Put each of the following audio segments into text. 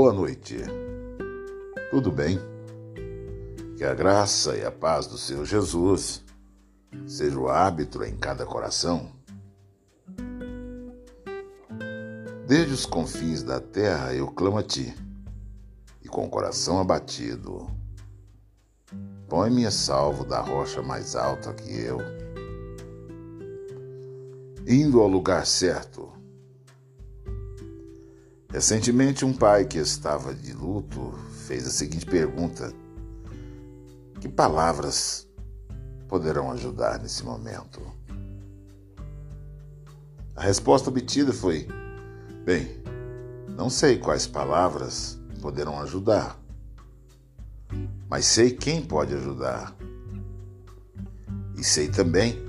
Boa noite. Tudo bem? Que a graça e a paz do Senhor Jesus seja o árbitro em cada coração. Desde os confins da terra eu clamo a ti, e com o coração abatido, põe-me a salvo da rocha mais alta que eu. Indo ao lugar certo, Recentemente, um pai que estava de luto fez a seguinte pergunta: Que palavras poderão ajudar nesse momento? A resposta obtida foi: Bem, não sei quais palavras poderão ajudar, mas sei quem pode ajudar. E sei também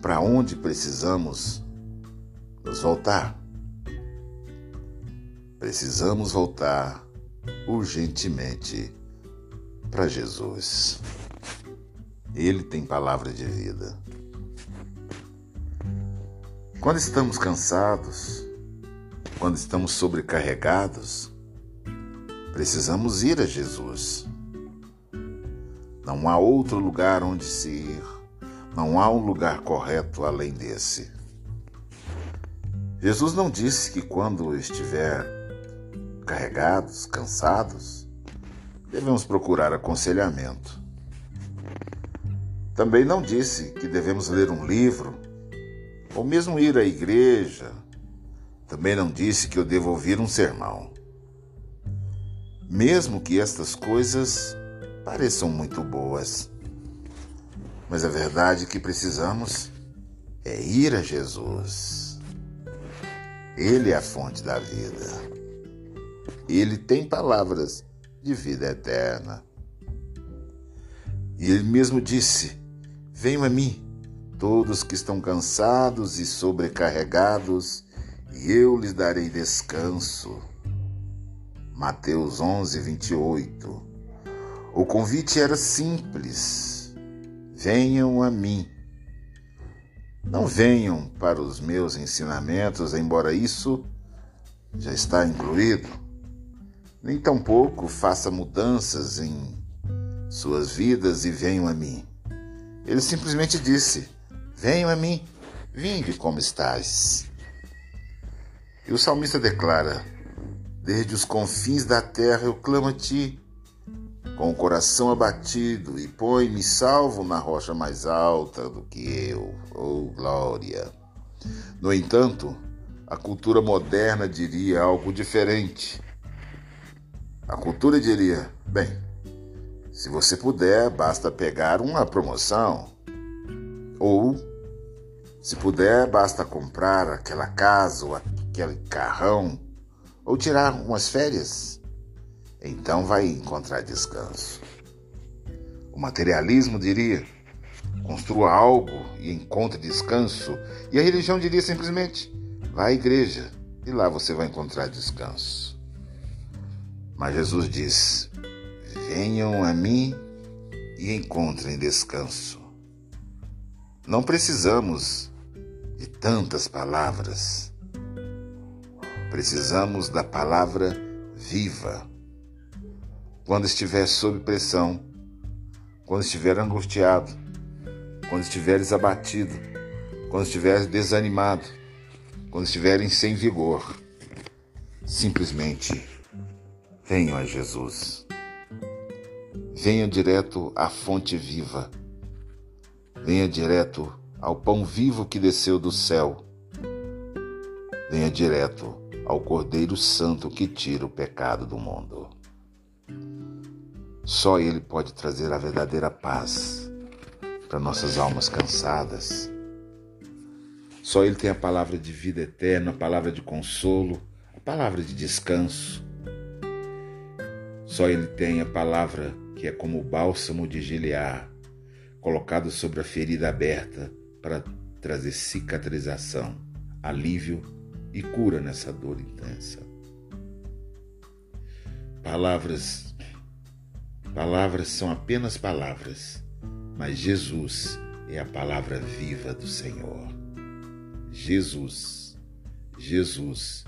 para onde precisamos nos voltar. Precisamos voltar urgentemente para Jesus. Ele tem palavra de vida. Quando estamos cansados, quando estamos sobrecarregados, precisamos ir a Jesus. Não há outro lugar onde se ir, não há um lugar correto além desse. Jesus não disse que quando estiver carregados, cansados, devemos procurar aconselhamento. Também não disse que devemos ler um livro ou mesmo ir à igreja. Também não disse que eu devo ouvir um sermão. Mesmo que estas coisas pareçam muito boas. Mas a verdade que precisamos é ir a Jesus. Ele é a fonte da vida. Ele tem palavras de vida eterna. E ele mesmo disse: Venham a mim, todos que estão cansados e sobrecarregados, e eu lhes darei descanso. Mateus 11, 28. O convite era simples: venham a mim. Não venham para os meus ensinamentos, embora isso já está incluído nem tampouco faça mudanças em suas vidas e venham a mim. Ele simplesmente disse: Venham a mim, vinde como estás. E o salmista declara: Desde os confins da terra eu clamo a ti, com o coração abatido, e põe-me salvo na rocha mais alta do que eu. Oh, glória! No entanto, a cultura moderna diria algo diferente. A cultura diria: bem, se você puder, basta pegar uma promoção. Ou, se puder, basta comprar aquela casa ou aquele carrão. Ou tirar umas férias. Então vai encontrar descanso. O materialismo diria: construa algo e encontre descanso. E a religião diria simplesmente: vá à igreja e lá você vai encontrar descanso. Mas Jesus diz: Venham a mim e encontrem descanso. Não precisamos de tantas palavras. Precisamos da palavra viva. Quando estiver sob pressão, quando estiver angustiado, quando estiveres abatido, quando estiveres desanimado, quando estiverem sem vigor, simplesmente Venham a Jesus. Venha direto à fonte viva. Venha direto ao pão vivo que desceu do céu. Venha direto ao Cordeiro Santo que tira o pecado do mundo. Só Ele pode trazer a verdadeira paz para nossas almas cansadas. Só Ele tem a palavra de vida eterna, a palavra de consolo, a palavra de descanso. Só ele tem a palavra que é como o bálsamo de Gilear, colocado sobre a ferida aberta para trazer cicatrização, alívio e cura nessa dor intensa. Palavras Palavras são apenas palavras, mas Jesus é a palavra viva do Senhor. Jesus, Jesus,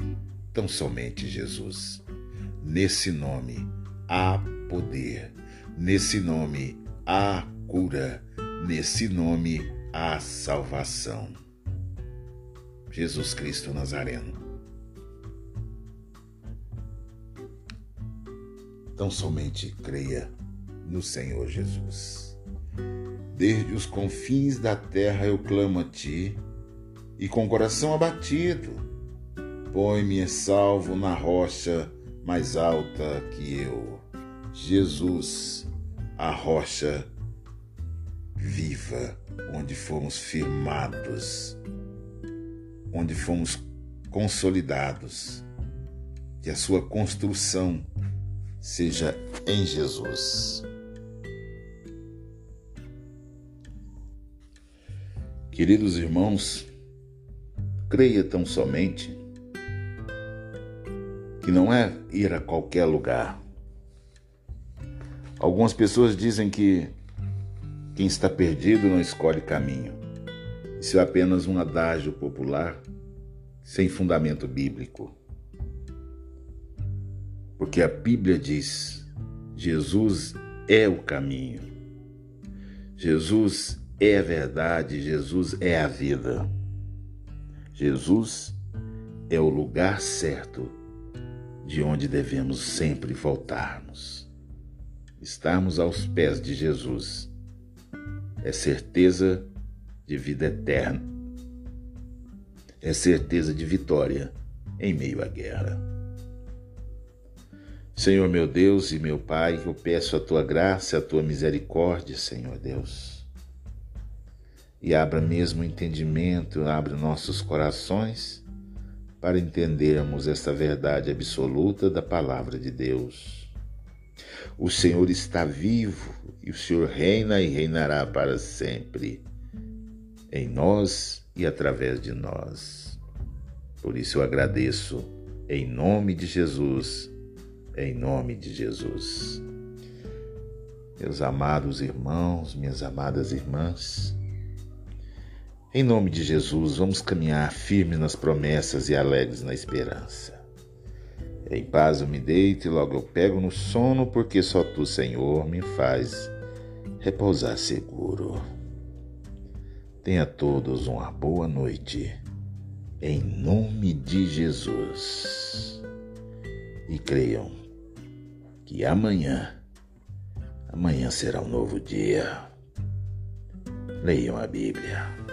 tão somente Jesus. Nesse nome há poder. Nesse nome há cura. Nesse nome há salvação. Jesus Cristo Nazareno. Então somente creia no Senhor Jesus. Desde os confins da terra eu clamo a ti, e com coração abatido, põe-me salvo na rocha mais alta que eu. Jesus, a rocha viva, onde fomos firmados, onde fomos consolidados, que a sua construção seja em Jesus. Queridos irmãos, creia tão somente que não é ir a qualquer lugar. Algumas pessoas dizem que quem está perdido não escolhe caminho. Isso é apenas um adágio popular sem fundamento bíblico. Porque a Bíblia diz: Jesus é o caminho. Jesus é a verdade, Jesus é a vida. Jesus é o lugar certo de onde devemos sempre voltarmos. Estarmos aos pés de Jesus é certeza de vida eterna, é certeza de vitória em meio à guerra. Senhor meu Deus e meu Pai, eu peço a tua graça, a tua misericórdia, Senhor Deus e abra mesmo o entendimento, abra nossos corações para entendermos esta verdade absoluta da palavra de Deus. O Senhor está vivo e o Senhor reina e reinará para sempre, em nós e através de nós. Por isso eu agradeço, em nome de Jesus, em nome de Jesus. Meus amados irmãos, minhas amadas irmãs, em nome de Jesus, vamos caminhar firmes nas promessas e alegres na esperança. Em paz eu me deito e logo eu pego no sono, porque só tu, Senhor, me faz repousar seguro. Tenha todos uma boa noite, em nome de Jesus. E creiam que amanhã, amanhã será um novo dia. Leiam a Bíblia.